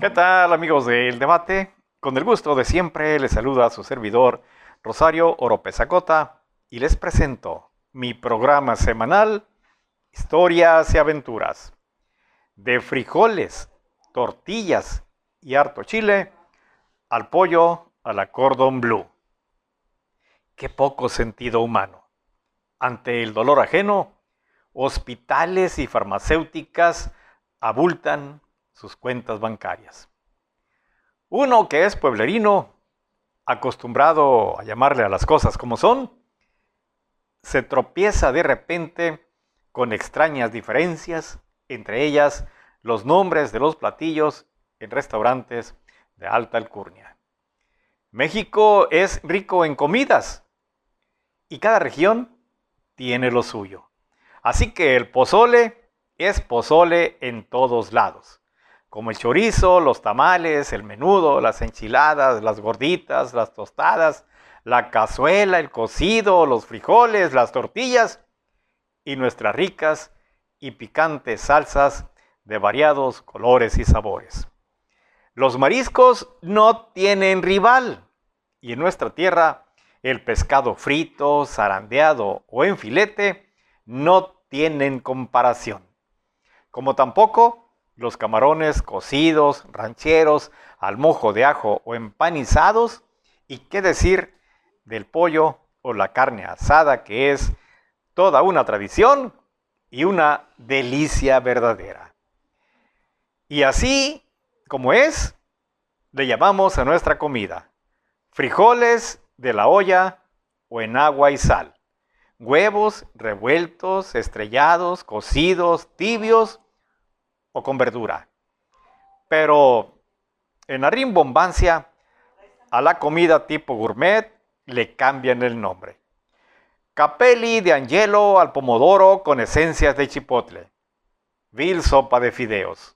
¿Qué tal amigos del debate? Con el gusto de siempre les saluda a su servidor Rosario Oropezacota y les presento mi programa semanal Historias y Aventuras. De frijoles, tortillas y harto chile al pollo a la cordon blue. Qué poco sentido humano. Ante el dolor ajeno, hospitales y farmacéuticas abultan sus cuentas bancarias. Uno que es pueblerino, acostumbrado a llamarle a las cosas como son, se tropieza de repente con extrañas diferencias, entre ellas los nombres de los platillos en restaurantes de alta alcurnia. México es rico en comidas y cada región tiene lo suyo. Así que el pozole es pozole en todos lados como el chorizo, los tamales, el menudo, las enchiladas, las gorditas, las tostadas, la cazuela, el cocido, los frijoles, las tortillas y nuestras ricas y picantes salsas de variados colores y sabores. Los mariscos no tienen rival y en nuestra tierra el pescado frito, zarandeado o en filete no tienen comparación. Como tampoco los camarones cocidos, rancheros, al mojo de ajo o empanizados, y qué decir del pollo o la carne asada, que es toda una tradición y una delicia verdadera. Y así como es, le llamamos a nuestra comida frijoles de la olla o en agua y sal, huevos revueltos, estrellados, cocidos, tibios o con verdura. Pero en la rimbombancia, a la comida tipo gourmet le cambian el nombre. Capelli de angelo al pomodoro con esencias de chipotle. Vil sopa de fideos.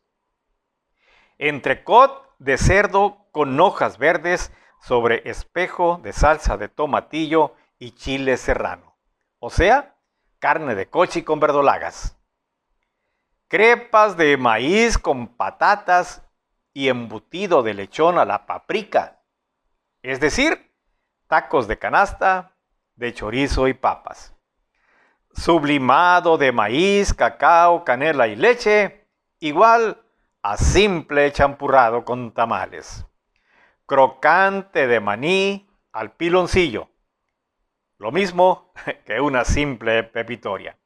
Entrecot de cerdo con hojas verdes sobre espejo de salsa de tomatillo y chile serrano. O sea, carne de cochi con verdolagas crepas de maíz con patatas y embutido de lechón a la paprika, es decir, tacos de canasta, de chorizo y papas. Sublimado de maíz, cacao, canela y leche, igual a simple champurrado con tamales. Crocante de maní al piloncillo, lo mismo que una simple pepitoria.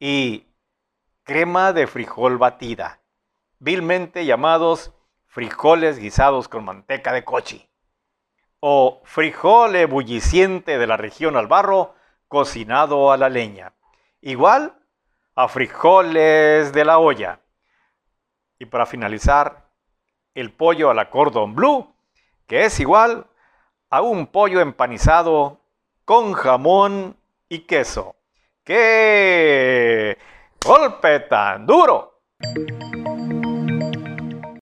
Y crema de frijol batida, vilmente llamados frijoles guisados con manteca de cochi, o frijol ebulliciente de la región al barro cocinado a la leña, igual a frijoles de la olla. Y para finalizar, el pollo a la cordon bleu, que es igual a un pollo empanizado con jamón y queso. ¡Qué golpe tan duro.